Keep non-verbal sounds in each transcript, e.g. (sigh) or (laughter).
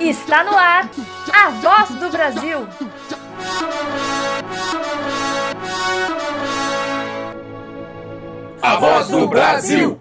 Está no ar a voz do Brasil. A voz do Brasil.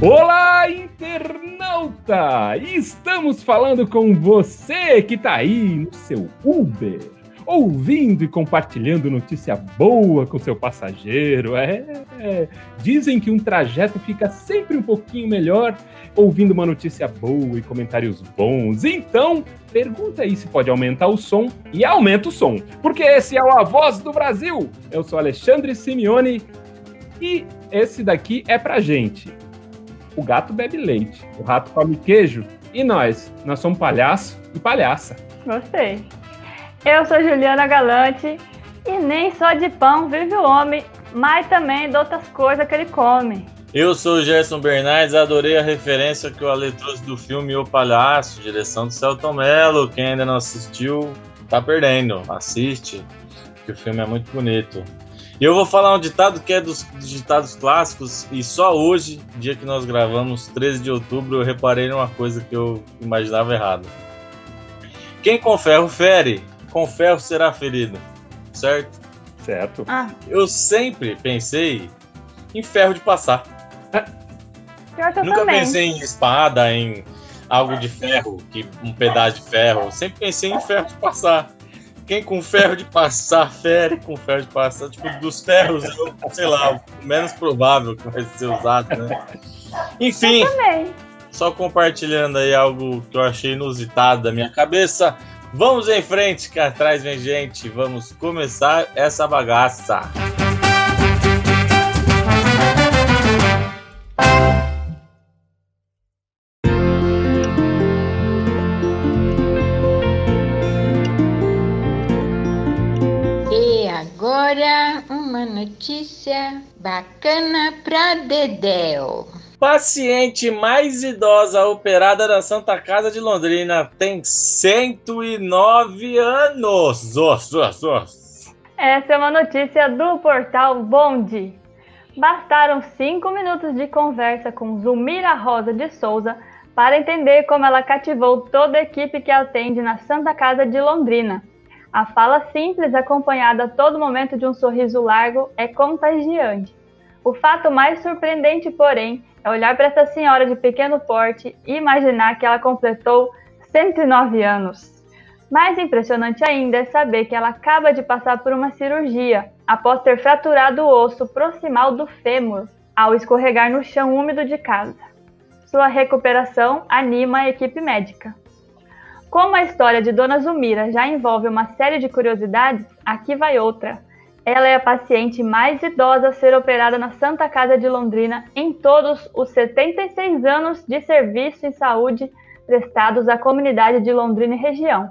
Olá, internauta! Estamos falando com você que está aí no seu Uber, ouvindo e compartilhando notícia boa com seu passageiro. É, é, dizem que um trajeto fica sempre um pouquinho melhor ouvindo uma notícia boa e comentários bons. Então, pergunta aí se pode aumentar o som e aumenta o som, porque esse é o A Voz do Brasil. Eu sou Alexandre Simeone e esse daqui é pra gente o gato bebe leite, o rato come queijo e nós, nós somos palhaço e palhaça. Gostei. Eu sou Juliana Galante e nem só de pão vive o homem, mas também de outras coisas que ele come. Eu sou o Gerson Bernardes, adorei a referência que o Ale trouxe do filme O Palhaço, direção do Celton Mello. Quem ainda não assistiu, tá perdendo. Assiste, que o filme é muito bonito. E eu vou falar um ditado que é dos ditados clássicos, e só hoje, dia que nós gravamos, 13 de outubro, eu reparei numa coisa que eu imaginava errado. Quem com ferro fere, com ferro será ferido. Certo? Certo. Ah, Eu sempre pensei em ferro de passar. pior que eu Nunca também. pensei em espada, em algo de ferro, que um pedaço de ferro. Sempre pensei em ferro de passar. Quem com ferro de passar, fere com ferro de passar. Tipo, dos ferros, eu, sei lá, o menos provável que vai ser usado, né? Enfim, só compartilhando aí algo que eu achei inusitado da minha cabeça. Vamos em frente, que atrás vem gente. Vamos começar essa bagaça. E agora uma notícia bacana pra Dedéu. Paciente mais idosa operada na Santa Casa de Londrina tem 109 anos. Os, os. Essa é uma notícia do portal Bonde. Bastaram cinco minutos de conversa com Zulmira Rosa de Souza para entender como ela cativou toda a equipe que atende na Santa Casa de Londrina. A fala simples, acompanhada a todo momento de um sorriso largo, é contagiante. O fato mais surpreendente, porém, é olhar para essa senhora de pequeno porte e imaginar que ela completou 109 anos. Mais impressionante ainda é saber que ela acaba de passar por uma cirurgia após ter fraturado o osso proximal do fêmur ao escorregar no chão úmido de casa. Sua recuperação anima a equipe médica. Como a história de Dona Zulmira já envolve uma série de curiosidades, aqui vai outra. Ela é a paciente mais idosa a ser operada na Santa Casa de Londrina em todos os 76 anos de serviço em saúde prestados à comunidade de Londrina e região.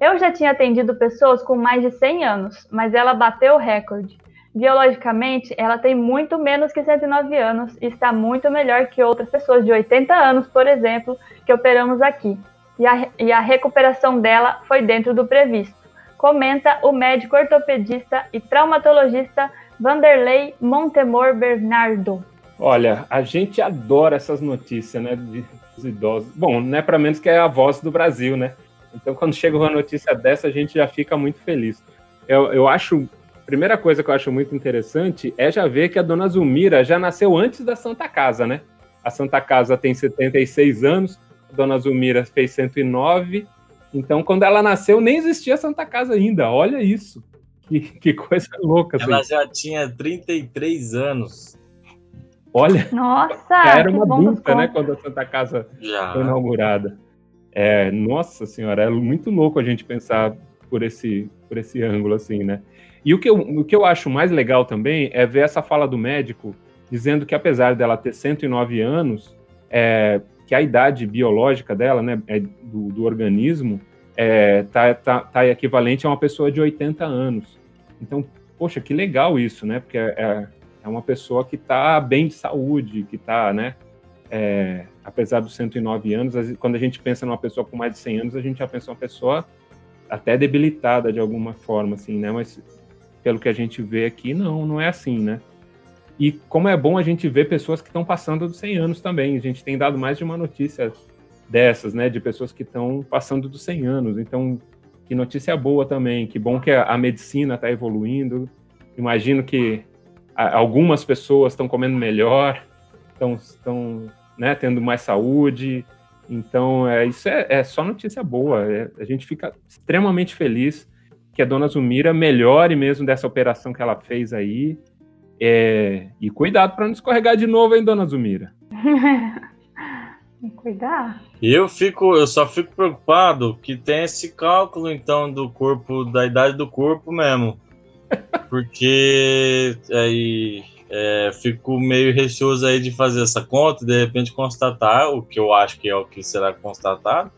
Eu já tinha atendido pessoas com mais de 100 anos, mas ela bateu o recorde. Biologicamente, ela tem muito menos que 109 anos e está muito melhor que outras pessoas de 80 anos, por exemplo, que operamos aqui. E a, e a recuperação dela foi dentro do previsto. Comenta o médico ortopedista e traumatologista Vanderlei Montemor Bernardo. Olha, a gente adora essas notícias, né, de- dos idosos. Bom, não é para menos que é a voz do Brasil, né? Então, quando chega uma notícia dessa, a gente já fica muito feliz. Eu, eu acho, primeira coisa que eu acho muito interessante é já ver que a dona Zulmira já nasceu antes da Santa Casa, né? A Santa Casa tem 76 anos, a dona Zulmira fez 109. Então, quando ela nasceu, nem existia a Santa Casa ainda. Olha isso. Que, que coisa louca. assim. Ela já tinha 33 anos. Olha, Nossa, já era uma adulta, né? Quando a Santa Casa Já. foi inaugurada. É, nossa senhora, é muito louco a gente pensar por esse, por esse ângulo, assim, né? E o que, eu, o que eu acho mais legal também é ver essa fala do médico dizendo que apesar dela ter 109 anos, é, que a idade biológica dela, né, é, do, do organismo, é, tá, tá, tá equivalente a uma pessoa de 80 anos. Então, poxa, que legal isso, né? Porque é, é uma pessoa que está bem de saúde, que está, né? é, apesar dos 109 anos, quando a gente pensa numa pessoa com mais de 100 anos, a gente já pensa uma pessoa até debilitada de alguma forma, assim, né? Mas pelo que a gente vê aqui, não, não é assim, né? E como é bom a gente ver pessoas que estão passando dos 100 anos também. A gente tem dado mais de uma notícia dessas, né? De pessoas que estão passando dos 100 anos. Então, que notícia boa também. Que bom que a, medicina está evoluindo. Imagino que algumas pessoas estão comendo melhor, estão né, tendo mais saúde. Então, é, isso é, é só notícia boa. É, a gente fica extremamente feliz que a dona Zumira melhore mesmo dessa operação que ela fez aí. É, e cuidado para não escorregar de novo, hein, dona Zumira? (laughs) Cuidar. Eu fico, eu só fico preocupado que tem esse cálculo então do corpo, da idade do corpo mesmo, (laughs) porque aí é, fico meio receoso aí de fazer essa conta e de repente constatar o que eu acho que é o que será constatado,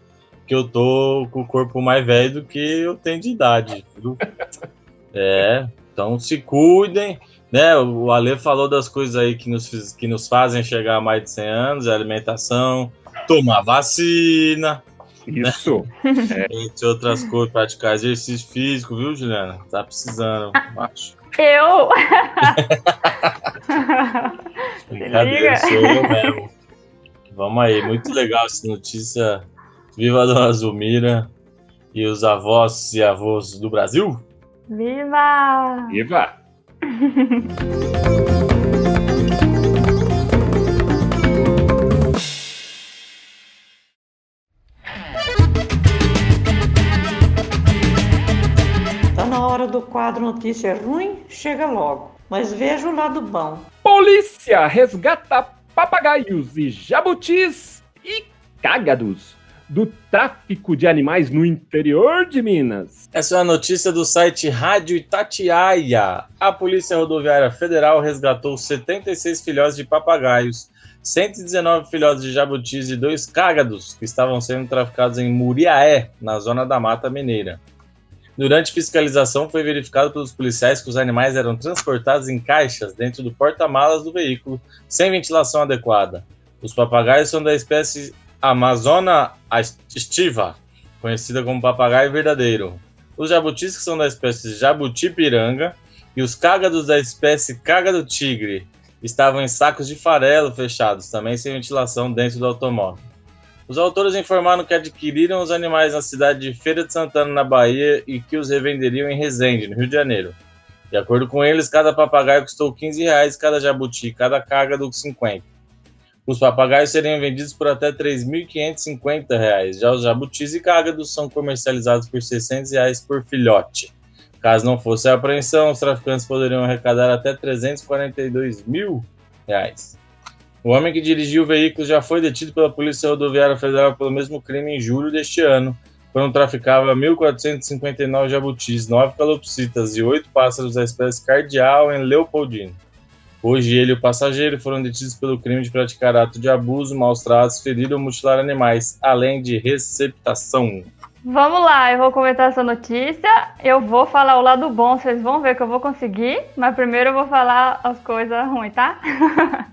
que eu tô com o corpo mais velho do que eu tenho de idade. Viu? (laughs) É, então se cuidem né, o Ale falou das coisas aí que nos, que nos fazem chegar a mais de 100 anos, a alimentação, tomar vacina. Isso. Né? (laughs) É. Entre outras coisas, praticar exercício físico, viu, Juliana? Tá precisando, acho. Eu? (laughs) Brincadeira, sou eu mesmo. Vamos aí, muito legal essa notícia. Viva a Dona Zumira e os avós e avós do Brasil. Viva! Viva! (laughs) Tá na hora do quadro Notícia Ruim? Chega logo. Mas veja o lado bom. Polícia resgata papagaios e jabutis e cágados do tráfico de animais no interior de Minas. Essa é a notícia do site Rádio Itatiaia. A Polícia Rodoviária Federal resgatou 76 filhotes de papagaios, 119 filhotes de jabutis e dois cágados que estavam sendo traficados em Muriaé, na zona da Mata Mineira. Durante fiscalização, foi verificado pelos policiais que os animais eram transportados em caixas dentro do porta-malas do veículo, sem ventilação adequada. Os papagaios são da espécie Amazona estiva, conhecida como papagaio verdadeiro. Os jabutis, que são da espécie jabuti-piranga, e os cágados da espécie cágado tigre, estavam em sacos de farelo fechados, também sem ventilação dentro do automóvel. Os autores informaram que adquiriram os animais na cidade de Feira de Santana, na Bahia, e que os revenderiam em Resende, no Rio de Janeiro. De acordo com eles, cada papagaio custou 15 reais, cada jabuti, cada cágado 50. Os papagaios seriam vendidos por até R$ 3.550. Já os jabutis e cágados são comercializados por 600 reais por filhote. Caso não fosse a apreensão, os traficantes poderiam arrecadar até 342 mil reais. O homem que dirigiu o veículo já foi detido pela Polícia Rodoviária Federal pelo mesmo crime em julho deste ano, quando traficava 1.459 jabutis, 9 calopsitas e 8 pássaros da espécie cardial em Leopoldino. Hoje ele e o passageiro foram detidos pelo crime de praticar ato de abuso, maus tratos, ferir ou mutilar animais, além de receptação. Vamos lá, eu vou comentar essa notícia. Eu vou falar o lado bom, vocês vão ver que eu vou conseguir, mas primeiro eu vou falar as coisas ruins, tá? (laughs)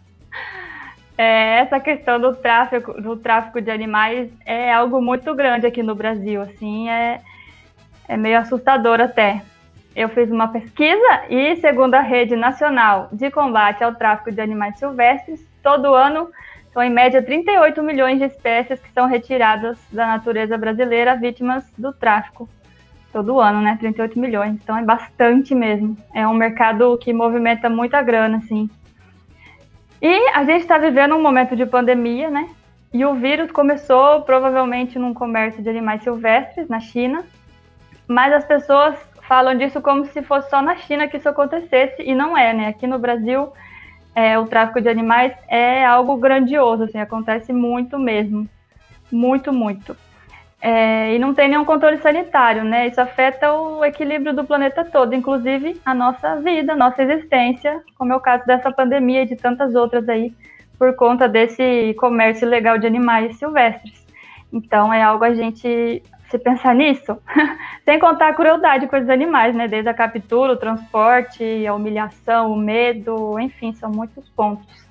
é, essa questão do tráfico, do tráfico de animais é algo muito grande aqui no Brasil, assim, é, é meio assustador até eu fiz uma pesquisa e, segundo a Rede Nacional de Combate ao Tráfico de Animais Silvestres, todo ano são em média 38 milhões de espécies que são retiradas da natureza brasileira vítimas do tráfico. Todo ano, né? 38 milhões. Então é bastante mesmo. É um mercado que movimenta muita grana, assim. E a gente está vivendo um momento de pandemia, né? E o vírus começou provavelmente num comércio de animais silvestres na China, mas as pessoas falam disso como se fosse só na China que isso acontecesse, e não é, né? Aqui no Brasil, é, o tráfico de animais é algo grandioso, assim, acontece muito mesmo. Muito, muito. É, e não tem nenhum controle sanitário, né? Isso afeta o equilíbrio do planeta todo, inclusive a nossa vida, a nossa existência, como é o caso dessa pandemia e de tantas outras aí, por conta desse comércio ilegal de animais silvestres. Então é algo a gente se pensar nisso, (laughs) sem contar a crueldade com os animais, né? Desde a captura, o transporte, a humilhação, o medo, enfim, são muitos pontos.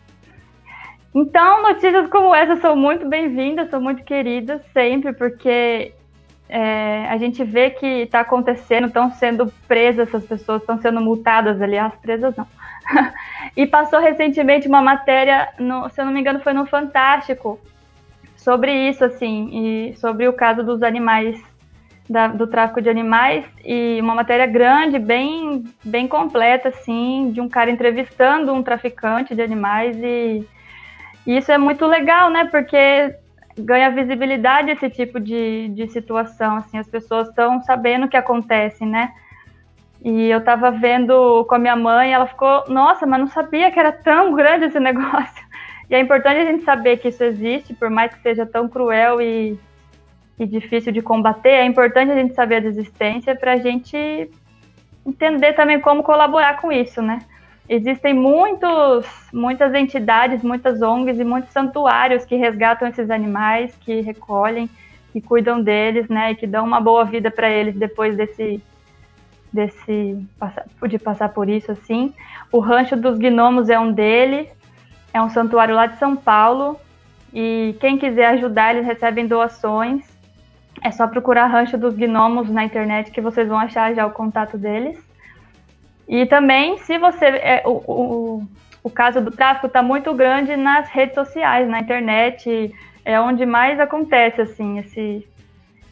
Então, notícias como essa são muito bem-vindas, são muito queridas sempre, porque é, a gente vê que está acontecendo, estão sendo presas essas pessoas, estão sendo multadas, aliás, presas não. (laughs) e passou recentemente uma matéria, no, se eu não me engano, foi no Fantástico, sobre isso, assim, e sobre o caso dos animais, da, do tráfico de animais, e uma matéria grande, bem, bem completa, assim, de um cara entrevistando um traficante de animais, e, e isso é muito legal, né, porque ganha visibilidade esse tipo de, de situação, assim, as pessoas estão sabendo o que acontece, né, e eu tava vendo com a minha mãe, ela ficou, nossa, mas não sabia que era tão grande esse (laughs) negócio. E é importante a gente saber que isso existe, por mais que seja tão cruel e, e difícil de combater, é importante a gente saber da existência para a gente entender também como colaborar com isso, né? Existem muitos, muitas entidades, muitas ONGs e muitos santuários que resgatam esses animais, que recolhem, que cuidam deles, né, e que dão uma boa vida para eles depois desse desse de passar por isso assim. O Rancho dos Gnomos é um deles, é um santuário lá de São Paulo e quem quiser ajudar eles recebem doações. É só procurar Rancho dos Gnomos na internet que vocês vão achar já o contato deles. E também, se você. É, o, o, o caso do tráfico está muito grande nas redes sociais, na internet, é onde mais acontece, assim, esse,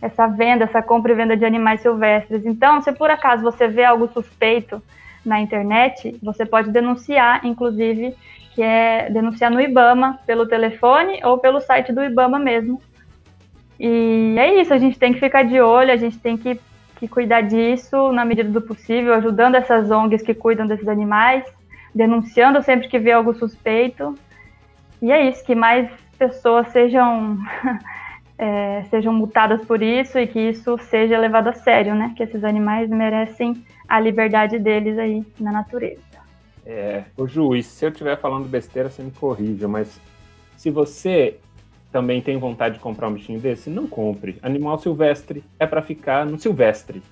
essa venda, essa compra e venda de animais silvestres. Então, se por acaso você vê algo suspeito na internet, você pode denunciar, inclusive, que é denunciar no IBAMA, pelo telefone ou pelo site do IBAMA mesmo. E é isso, a gente tem que ficar de olho, a gente tem que, que cuidar disso na medida do possível, ajudando essas ONGs que cuidam desses animais, denunciando sempre que vê algo suspeito. E é isso, que mais pessoas sejam (laughs) é, sejam multadas por isso e que isso seja levado a sério, né? Que esses animais merecem a liberdade deles aí na natureza. É, o juiz, se eu estiver falando besteira, você me corrija, mas se você também tem vontade de comprar um bichinho desse, não compre. Animal silvestre é para ficar no silvestre.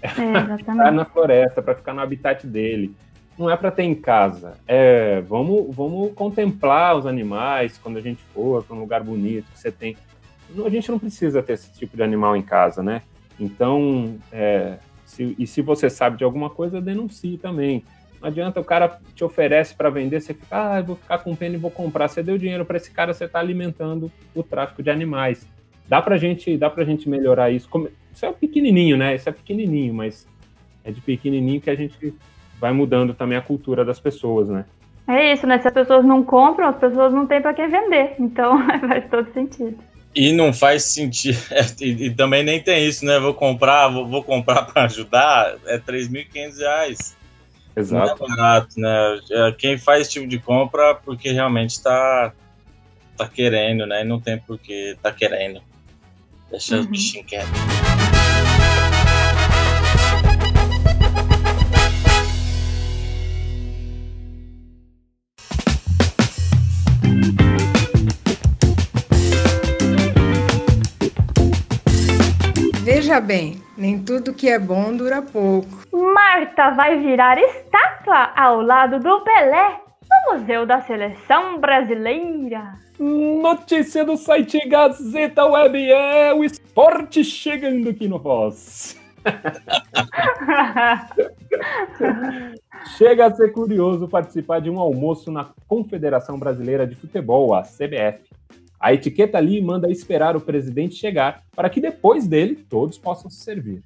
É, é (laughs) ficar na floresta, para ficar no habitat dele. Não é para ter em casa. É, vamos, vamos contemplar os animais quando a gente for para um lugar bonito que você tem a gente não precisa ter esse tipo de animal em casa, né? Então, é, se, e se você sabe de alguma coisa, denuncie também. Não adianta o cara te oferece para vender, você fica, ah, vou ficar com pena e vou comprar. Você deu dinheiro para esse cara, você está alimentando o tráfico de animais. Dá para gente, dá pra gente melhorar isso. Isso é pequenininho, né? Isso é pequenininho, mas é de pequenininho que a gente vai mudando também a cultura das pessoas, né? É isso, né? Se as pessoas não compram, as pessoas não têm para quem vender. Então (laughs) faz todo sentido. E não faz sentido. (laughs) É, e, e, também nem tem isso, né? Vou comprar, vou, vou comprar (laughs) para ajudar, é R$ 3.500. Exato. Não é barato, né? É, quem faz esse tipo de compra porque realmente está tá querendo, né? E não tem porque tá querendo. Deixa uhum. os bichinhos quietos. Veja bem, nem tudo que é bom dura pouco. Marta vai virar estátua ao lado do Pelé no Museu da Seleção Brasileira. Notícia do site Gazeta Web é o esporte chegando aqui no Voz. (laughs) Chega a ser curioso participar de um almoço na Confederação Brasileira de Futebol, a CBF. A etiqueta ali manda esperar o presidente chegar para que depois dele todos possam se servir.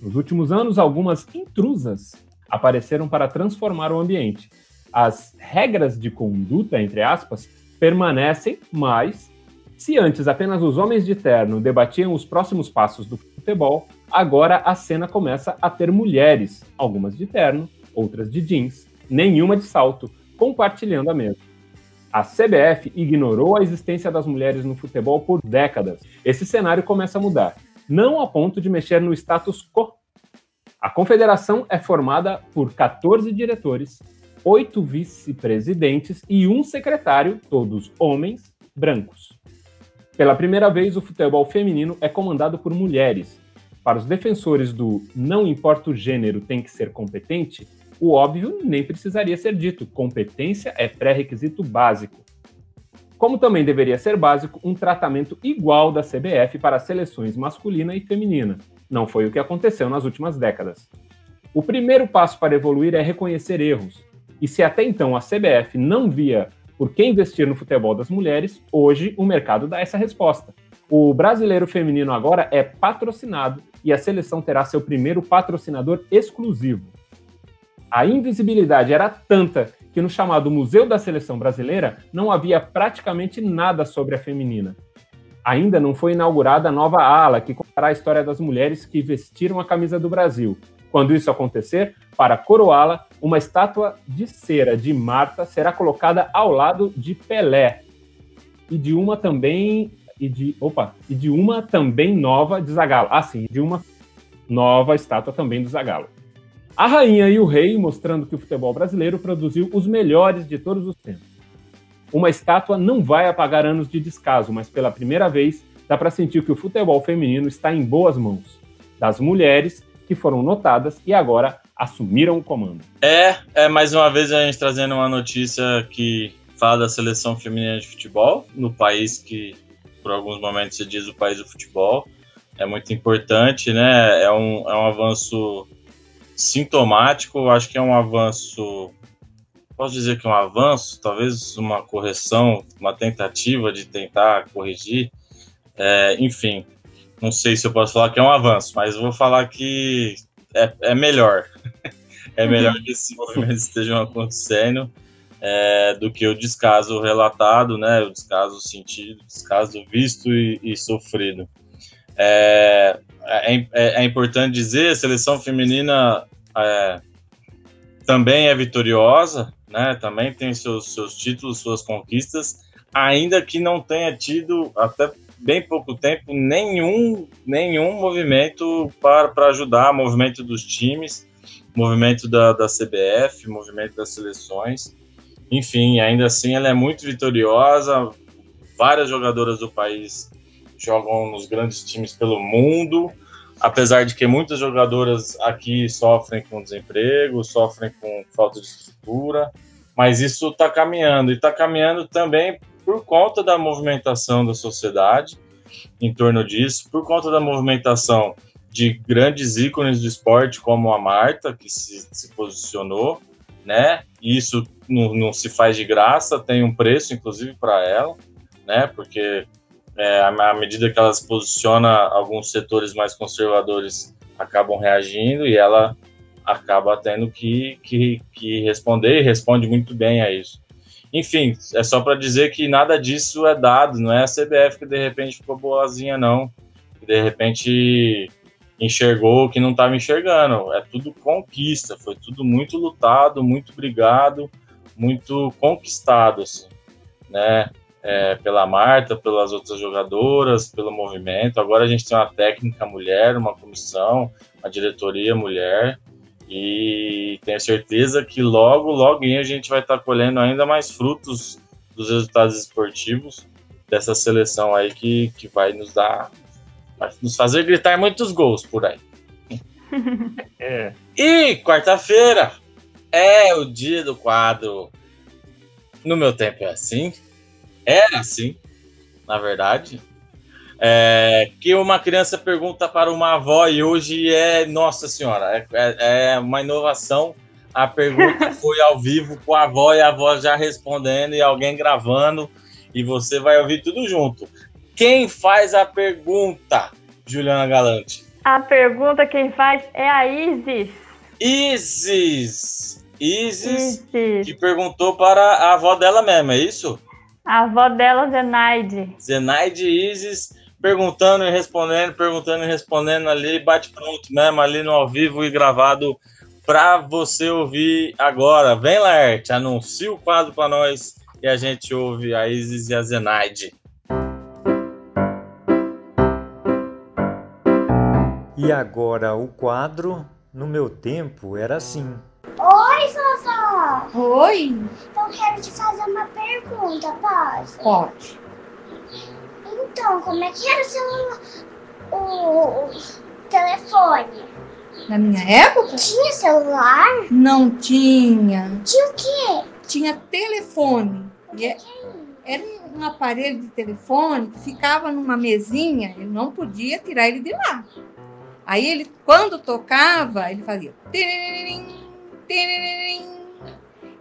Nos últimos anos, algumas intrusas apareceram para transformar o ambiente. As regras de conduta, entre aspas, permanecem, mas se antes apenas os homens de terno debatiam os próximos passos do futebol, agora a cena começa a ter mulheres, algumas de terno, outras de jeans, nenhuma de salto, compartilhando a mesa. A CBF ignorou a existência das mulheres no futebol por décadas. Esse cenário começa a mudar, não a ponto de mexer no status quo. A confederação é formada por 14 diretores, oito vice-presidentes e um secretário, todos homens, brancos. Pela primeira vez, o futebol feminino é comandado por mulheres. Para os defensores do não importa o gênero, tem que ser competente, o óbvio nem precisaria ser dito: competência é pré-requisito básico. como também deveria ser básico um tratamento igual da CBF para as seleções masculina e feminina. Não foi o que aconteceu nas últimas décadas. O primeiro passo para evoluir é reconhecer erros. E se até então a CBF não via por que investir no futebol das mulheres, hoje o mercado dá essa resposta. O brasileiro feminino agora é patrocinado e a seleção terá seu primeiro patrocinador exclusivo. A invisibilidade era tanta que no chamado Museu da Seleção Brasileira não havia praticamente nada sobre a feminina. Ainda não foi inaugurada a nova ala, que contará a história das mulheres que vestiram a camisa do Brasil. Quando isso acontecer, para coroá-la, uma estátua de cera de Marta será colocada ao lado de Pelé e de uma também e de opa e de uma também nova de Zagallo. Ah, sim, de uma nova estátua também do Zagallo. A rainha e o rei mostrando que o futebol brasileiro produziu os melhores de todos os tempos. Uma estátua não vai apagar anos de descaso, mas pela primeira vez dá para sentir que o futebol feminino está em boas mãos das mulheres que foram notadas e agora assumiram o comando. É, é mais uma vez a gente trazendo uma notícia que fala da seleção feminina de futebol no país que por alguns momentos se diz o país do futebol. É muito importante, né? É um, é um avanço sintomático, acho que é um avanço. Posso dizer que é um avanço, talvez uma correção, uma tentativa de tentar corrigir. É, enfim, não sei se eu posso falar que é um avanço, mas vou falar que é, é melhor. (laughs) é melhor que esses movimentos estejam acontecendo é, do que o descaso relatado, né? O descaso sentido, o descaso visto e, e sofrido. É, é, é, é, importante dizer, a seleção feminina é, também é vitoriosa, né? Também tem seus, seus títulos, suas conquistas, ainda que não tenha tido até bem pouco tempo nenhum nenhum movimento para, para ajudar, movimento dos times, movimento da, da CBF, movimento das seleções. Enfim, ainda assim ela é muito vitoriosa. Várias jogadoras do país jogam nos grandes times pelo mundo, apesar de que muitas jogadoras aqui sofrem com desemprego, sofrem com falta de estrutura, mas isso está caminhando e está caminhando também por conta da movimentação da sociedade em torno disso, por conta da movimentação de grandes ícones do esporte como a Marta, que se, se posicionou, né? E isso não, não, se faz de graça, tem um preço, inclusive, para ela, né? Porque é, à medida que ela se posiciona, alguns setores mais conservadores acabam reagindo e ela acaba tendo que, que, que responder e responde muito bem a isso. Enfim, é só para dizer que nada disso é dado, não é a CBF que de repente ficou boazinha, não. Que de repente enxergou que não estava enxergando. É tudo conquista, foi tudo muito lutado, muito brigado, muito conquistado, assim, né? É, pela Marta, pelas outras jogadoras, pelo movimento. Agora a gente tem uma técnica mulher, uma comissão, uma diretoria mulher, e tenho certeza que logo, logo a gente vai estar tá colhendo ainda mais frutos dos resultados esportivos dessa seleção aí que, que vai nos dar, vai nos fazer gritar muitos gols por aí. (laughs) É. E quarta-feira é o dia do quadro. No meu tempo é assim. Era assim, na verdade. É, que uma criança pergunta para uma avó e hoje é, nossa senhora, é, é, é uma inovação. A pergunta (laughs) foi ao vivo com a avó e a avó já respondendo e alguém gravando e você vai ouvir tudo junto. Quem faz a pergunta, Juliana Galante? A pergunta quem faz é a Isis. Isis! Isis, Isis. que perguntou para a avó dela mesmo, é isso? A avó dela, Zenaide. Zenaide Isis perguntando e respondendo, perguntando e respondendo ali, bate pronto mesmo, ali no ao vivo e gravado para você ouvir agora. Vem, Laerte, anuncia o quadro para nós e a gente ouve a Isis e a Zenaide. E agora o quadro, no meu tempo, era assim. Oi, Sozó! Oi? Eu quero te fazer uma pergunta, posso? Pode. Então, como é que era o celular? O, o telefone? Na minha época? Tinha celular? Não tinha. Tinha o quê? Tinha telefone. E é- era um aparelho de telefone que ficava numa mesinha, ele não podia tirar ele de lá. Aí ele, quando tocava, ele fazia. tiririm, tiririm.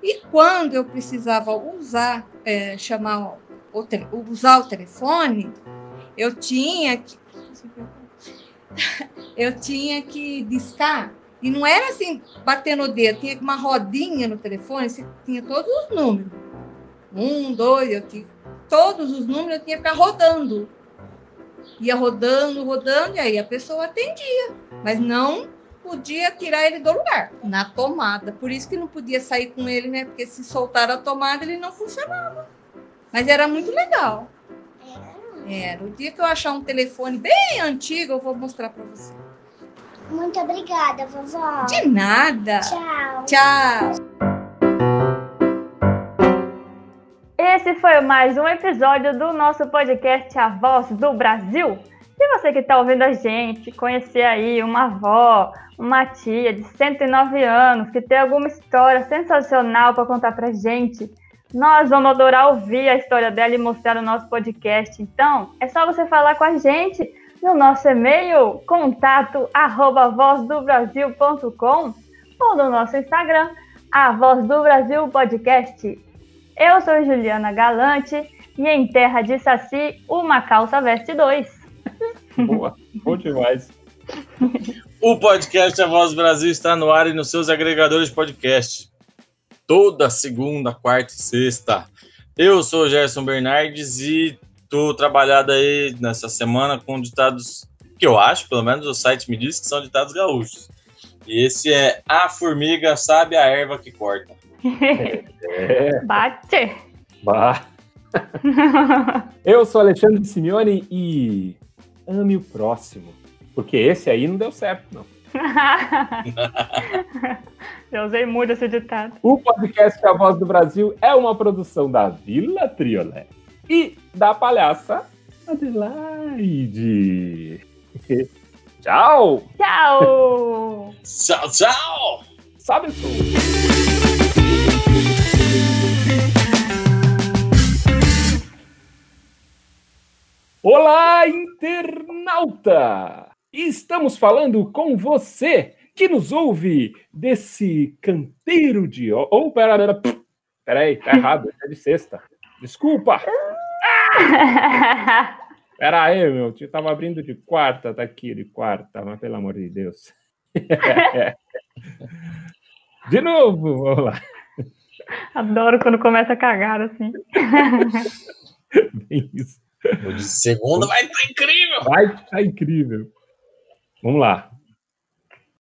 E quando eu precisava usar, é, chamar o, usar o telefone, eu tinha que. (laughs) Eu tinha que discar. E não era assim, bater no dedo, tinha uma rodinha no telefone, você tinha todos os números. Um, dois, eu tinha. Todos os números eu tinha que ficar rodando. Ia rodando, rodando, e aí a pessoa atendia. Mas não podia tirar ele do lugar, na tomada. Por isso que não podia sair com ele, né? Porque se soltar a tomada, ele não funcionava. Mas era muito legal. Era. O dia que eu achar um telefone bem antigo, eu vou mostrar para você. Muito obrigada, vovó. De nada. Tchau. Tchau. Esse foi mais um episódio do nosso podcast A Voz do Brasil. Se você que está ouvindo a gente conhecer aí uma avó, uma tia de 109 anos que tem alguma história sensacional para contar para gente, nós vamos adorar ouvir a história dela e mostrar no nosso podcast. Então, é só você falar com a gente no nosso e-mail contato arroba vozdobrasil.com ou no nosso Instagram, a Voz do Brasil Podcast. Eu sou Juliana Galante e em terra de Saci, uma calça veste dois. (laughs) Boa, bom demais. O podcast A Voz do Brasil está no ar e nos seus agregadores de podcast. Toda segunda, quarta e sexta. Eu sou o Gerson Bernardes e tô trabalhado aí nessa semana com ditados que eu acho, pelo menos o site me diz que são ditados gaúchos. E esse é A Formiga Sabe a Erva que Corta. É, Bate! bah. (laughs) Eu sou Alexandre Simeone e ame o próximo. Porque esse aí não deu certo, não. (laughs) Eu usei muito esse ditado. O podcast A Voz do Brasil é uma produção da Vila Triolé e da palhaça Adelaide. (laughs) Tchau! Tchau! Tchau, tchau! Sabe o internauta! Estamos falando com você que nos ouve desse canteiro de. ó- Oh, pera, pera, pera, peraí, tá errado, é de sexta. Desculpa! (laughs) Pera aí, meu, eu tava abrindo de quarta, tá aqui de quarta, mas pelo amor de Deus. (laughs) De novo, vamos lá. Adoro quando começa a cagar assim. (laughs) Bem isso. Segunda vai estar incrível! Vai, tá incrível. Vamos lá.